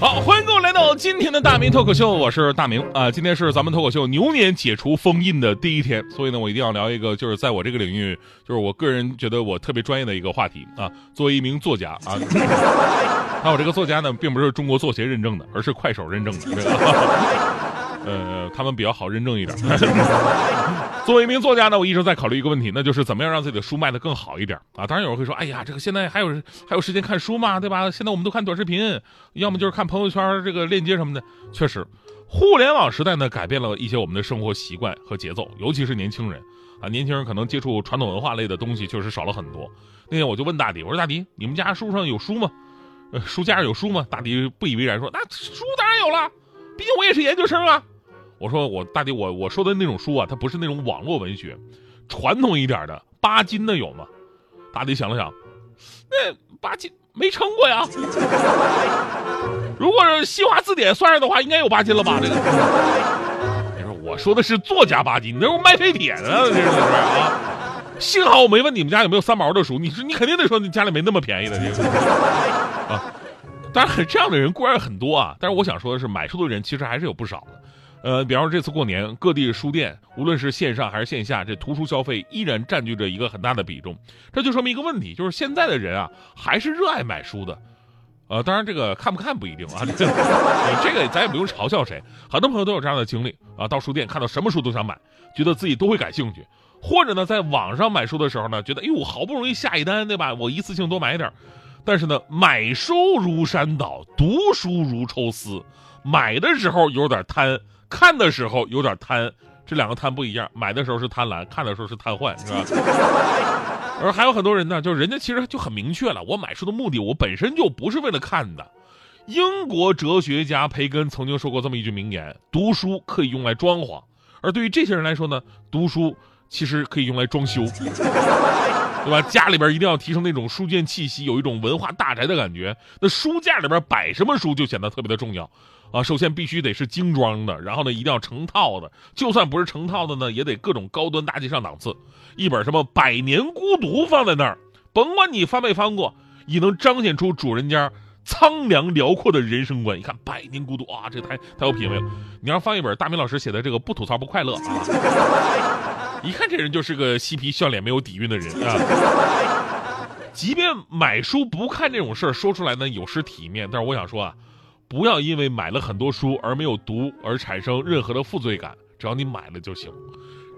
好，欢迎各位来到今天的大明脱口秀，我是大明啊、今天是咱们脱口秀牛年解除封印的第一天，所以呢，我一定要聊一个就是在我这个领域，就是我个人觉得我特别专业的一个话题啊。作为一名作家啊，那我这个作家呢，并不是中国作协认证的，而是快手认证的，这个，呃，他们比较好认证一点。作为一名作家呢，我一直在考虑一个问题，那就是怎么样让自己的书卖得更好一点啊。当然有人会说，哎呀，这个现在还有还有时间看书吗？对吧？现在我们都看短视频，要么就是看朋友圈这个链接什么的。确实，互联网时代呢，改变了一些我们的生活习惯和节奏，尤其是年轻人啊，年轻人可能接触传统文化类的东西确实少了很多。那天我就问大迪，我说大迪，你们家书上有书吗？呃，书架上有书吗？大迪不以为然说，那书当然有了，毕竟我也是研究生啊。我说我大弟，我我说的那种书啊，它不是那种网络文学，传统一点的巴金的有吗？大弟想了想，那巴金没称过呀。如果是新华字典算上的话，应该有巴金了吧？这个，你说我说的是作家巴金，你那是卖废铁的，这是不是啊？幸好我没问你们家有没有三毛的书，你说你肯定得说你家里没那么便宜的这个啊。当然，这样的人固然很多啊，但是我想说的是，买书的人其实还是有不少的。呃，比方说这次过年，各地书店无论是线上还是线下，这图书消费依然占据着一个很大的比重。这就说明一个问题，就是现在的人啊，还是热爱买书的。呃，当然这个看不看不一定啊，这个咱也不用嘲笑谁。很多朋友都有这样的经历啊，到书店看到什么书都想买，觉得自己都会感兴趣。或者呢，在网上买书的时候呢，觉得哎呦，好不容易下一单，对吧？我一次性多买点但是呢，买书如山倒，读书如抽丝。买的时候有点贪，看的时候有点贪，这两个贪不一样。买的时候是贪婪，看的时候是瘫痪，是吧？而还有很多人呢，就是人家其实就很明确了，我买书的目的，我本身就不是为了看的。英国哲学家培根曾经说过这么一句名言：读书可以用来装潢，而对于这些人来说呢，读书其实可以用来装修。对吧？家里边一定要提升那种书卷气息，有一种文化大宅的感觉。那书架里边摆什么书就显得特别的重要啊！首先必须得是精装的，然后呢一定要成套的，就算不是成套的呢，也得各种高端大气上档次。一本什么《百年孤独》放在那儿，甭管你翻没翻过，也能彰显出主人家苍凉辽阔的人生观。一看《百年孤独》啊，这太太有品位了。你要放一本大明老师写的这个《不吐槽不快乐》啊。一看这人就是个嬉皮笑脸、没有底蕴的人啊！即便买书不看这种事儿，说出来呢有失体面。但是我想说啊，不要因为买了很多书而没有读而产生任何的负罪感，只要你买了就行。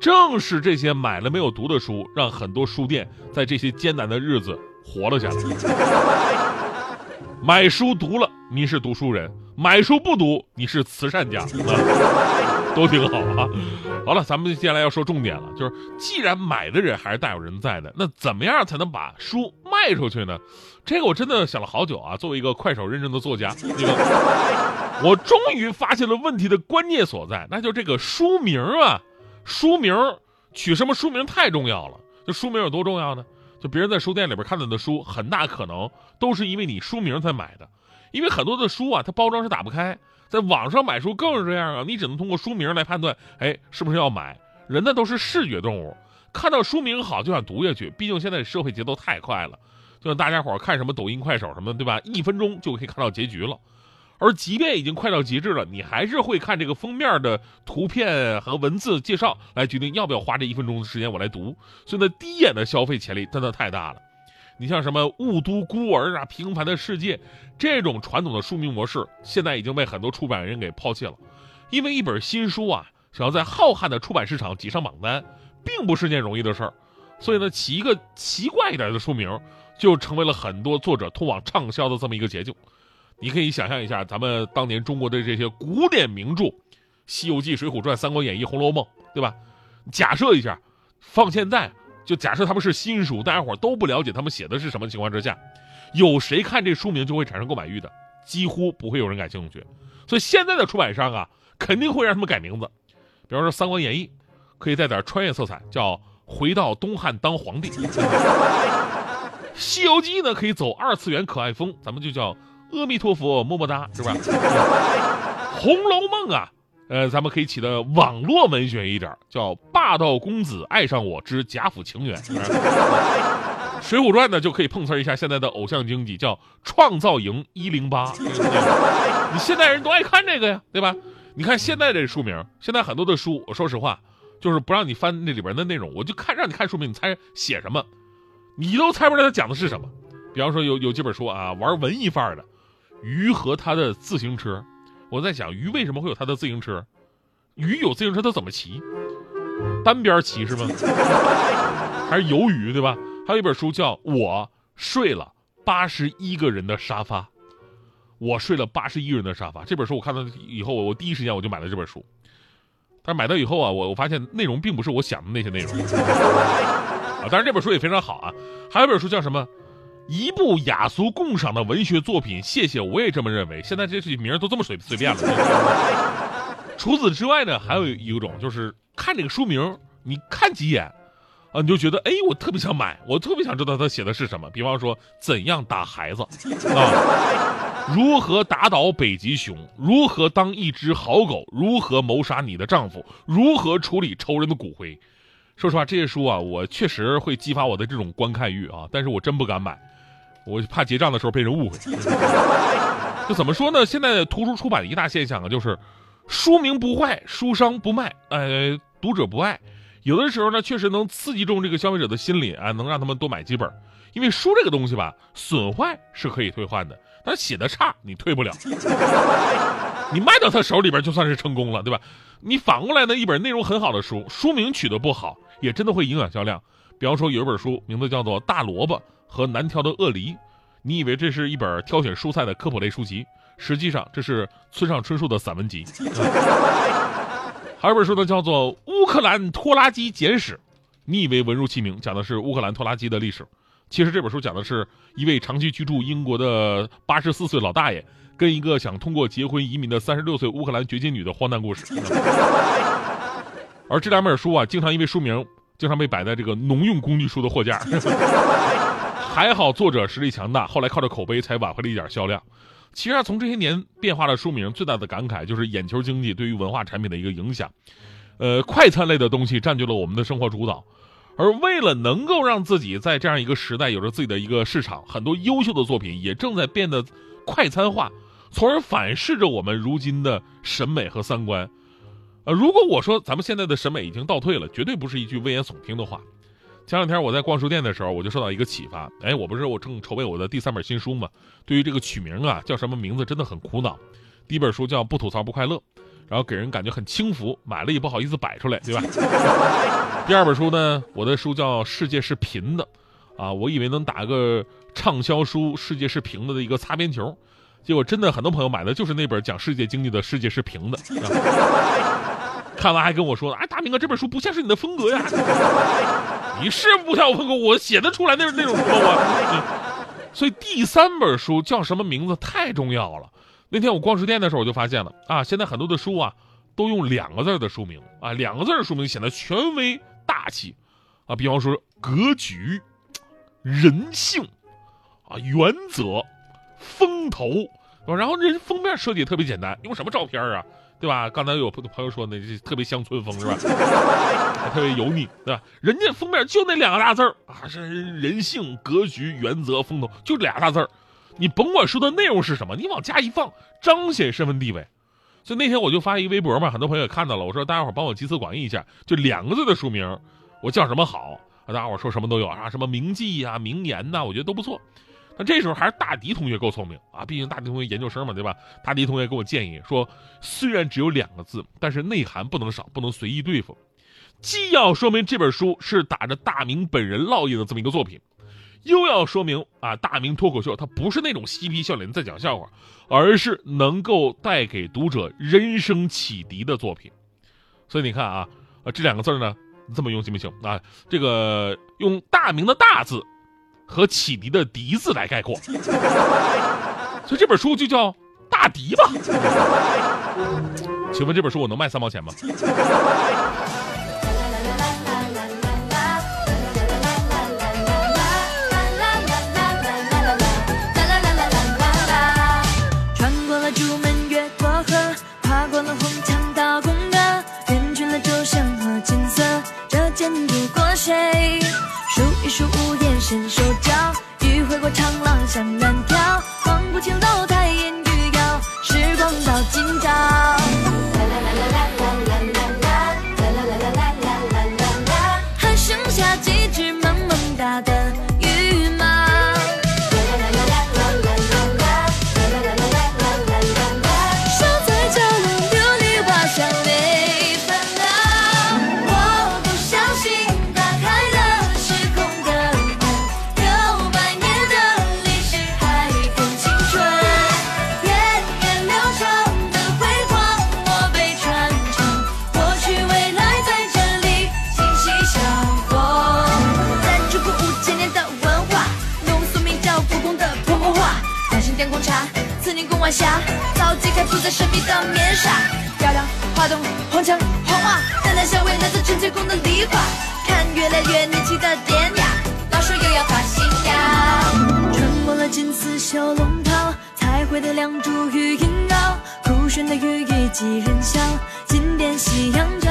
正是这些买了没有读的书，让很多书店在这些艰难的日子活了下来。买书读了，你是读书人；买书不读，你是慈善家。都挺好啊。好了，咱们接下来要说重点了，就是既然买的人还是大有人在的，那怎么样才能把书卖出去呢？这个我真的想了好久啊。作为一个快手认证的作家，这个我终于发现了问题的关键所在，那就这个书名啊，书名取什么书名太重要了。这书名有多重要呢？就别人在书店里边看到的书，很大可能都是因为你书名才买的，因为很多的书啊，它包装是打不开。在网上买书更是这样啊，你只能通过书名来判断，哎，是不是要买？人呢都是视觉动物，看到书名好就想读下去。毕竟现在社会节奏太快了，就像大家伙看什么抖音、快手什么，对吧？一分钟就可以看到结局了。而即便已经快到极致了，你还是会看这个封面的图片和文字介绍来决定要不要花这一分钟的时间我来读。所以呢，第一眼的消费潜力真的太大了。你像什么《雾都孤儿》啊，《平凡的世界》这种传统的书名模式，现在已经被很多出版人给抛弃了。因为一本新书啊，想要在浩瀚的出版市场挤上榜单，并不是件容易的事儿。所以呢，起一个奇怪一点的书名，就成为了很多作者通往畅销的这么一个捷径。你可以想象一下，咱们当年中国的这些古典名著，《西游记》《水浒传》《三国演义》《红楼梦》，对吧？假设一下，放现在。就假设他们是新书，大家伙都不了解他们写的是什么情况之下，有谁看这书名就会产生购买欲的？几乎不会有人感兴趣。所以现在的出版商啊，肯定会让他们改名字。比方说《三国演义》，可以带点穿越色彩，叫《回到东汉当皇帝。西游记呢可以走二次元可爱风，咱们就叫阿弥陀佛么么哒，是吧？红楼梦啊，呃，咱们可以起的网络文学一点，叫霸道公子爱上我之贾府情缘。水浒传呢就可以碰瓷一下现在的偶像经济，叫创造营一零八。你现代人都爱看这个呀，对吧？你看现在这书名，现在很多的书，我说实话，就是不让你翻那里边的内容，我就看让你看书名，你猜写什么？你都猜不出来他讲的是什么。比方说有有几本书啊，玩文艺范儿的，鱼和他的自行车。我在想，鱼为什么会有他的自行车？鱼有自行车，他怎么骑？单边骑是吗？还是游鱼对吧？还有一本书叫《我睡了八十一个人的沙发》，我睡了八十一个人的沙发。这本书我看到以后，我第一时间我就买了这本书。但是买到以后啊，我我发现内容并不是我想的那些内容。啊，当然这本书也非常好啊。还有一本书叫什么？一部雅俗共赏的文学作品。谢谢，我也这么认为。现在这些名都这么随随便了。除此之外呢，还有一种就是看这个书名，你看几眼。啊，你就觉得哎，我特别想买，我特别想知道他写的是什么。比方说，怎样打孩子啊？如何打倒北极熊？如何当一只好狗？如何谋杀你的丈夫？如何处理仇人的骨灰？说实话，这些书啊，我确实会激发我的这种观看欲啊，但是我真不敢买，我怕结账的时候被人误会。就怎么说呢？现在图书出版的一大现象啊，就是书名不坏，书商不卖，呃，读者不爱。有的时候呢，确实能刺激中这个消费者的心理啊，能让他们多买几本。因为书这个东西吧，损坏是可以退换的，但写的差你退不了。你卖到他手里边就算是成功了，对吧？你反过来呢，一本内容很好的书，书名取得不好，也真的会影响销量。比方说有一本书名字叫做《大萝卜和难挑的鳄梨》，你以为这是一本挑选蔬菜的科普类书籍，实际上这是村上春树的散文集。还有本书呢，叫做《乌克兰拖拉机简史》，你以为文如其名，讲的是乌克兰拖拉机的历史，其实这本书讲的是一位长期居住英国的八十四岁老大爷，跟一个想通过结婚移民的三十六岁乌克兰掘金女的荒诞故事。而这两本书啊，经常因为书名，经常被摆在这个农用工具书的货架。还好作者实力强大，后来靠着口碑才挽回了一点销量。其实啊，从这些年变化的书名，最大的感慨就是眼球经济对于文化产品的一个影响。呃，快餐类的东西占据了我们的生活主导，而为了能够让自己在这样一个时代有着自己的一个市场，很多优秀的作品也正在变得快餐化，从而反噬着我们如今的审美和三观。呃，如果我说咱们现在的审美已经倒退了，绝对不是一句危言耸听的话。前两天我在逛书店的时候，我就受到一个启发。哎，我不是我正筹备我的第三本新书嘛？对于这个取名啊，叫什么名字真的很苦恼。第一本书叫《不吐槽不快乐》，然后给人感觉很轻浮，买了也不好意思摆出来，对吧？第二本书呢，我的书叫《世界是平的》，啊，我以为能打个畅销书《世界是平的》的一个擦边球，结果真的很多朋友买的就是那本讲世界经济的《世界是平的》。啊看完还跟我说：“哎，大明哥，这本书不像是你的风格呀。”你是不像我风格，我写得出来那那种书我。所以第三本书叫什么名字太重要了。那天我逛书店的时候，我就发现了啊，现在很多的书啊都用两个字的书名啊，两个字的书名显得权威大气啊。比方说格局、人性啊、原则、风头，然后人封面设计也特别简单，用什么照片啊？对吧？刚才有朋友说那特别乡村风是吧？还特别油腻，对吧？人家封面就那两个大字儿啊，是人性、格局、原则、风头，就俩大字儿。你甭管说的内容是什么，你往家一放，彰显身份地位。所以那天我就发一微博嘛，很多朋友也看到了。我说大家伙帮我集思广益一下，就两个字的书名，我叫什么好？大家伙说什么都有啊，什么名记呀、名言呐，我觉得都不错。那这时候还是大迪同学够聪明啊，毕竟大迪同学研究生嘛，对吧？大迪同学给我建议说，虽然只有两个字，但是内涵不能少，不能随意对付。既要说明这本书是打着大明本人烙印的这么一个作品，又要说明啊，大明脱口秀它不是那种嬉皮笑脸在讲笑话，而是能够带给读者人生启迪的作品。所以你看啊，呃，这两个字呢，这么用行不行啊？这个用大明的大字。和启迪的“迪”字来概括，所以这本书就叫《大迪》吧。请问这本书我能卖三毛钱吗？紧张。在神秘的面纱，漂亮花洞红墙红瓦，淡淡香味来自纯洁宫的梨花，看越来越年轻的典雅，老手又要发新芽。穿过了金丝绣龙袍，彩绘的梁柱与萦绕，酷炫的羽翼几人笑，金殿夕阳照。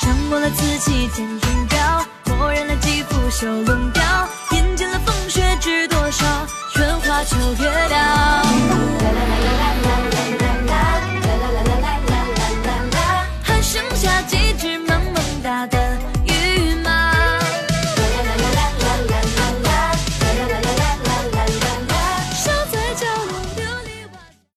上过了瓷器见钟表，墨染了几幅绣龙雕，饮尽了风雪知多少，春花秋月了。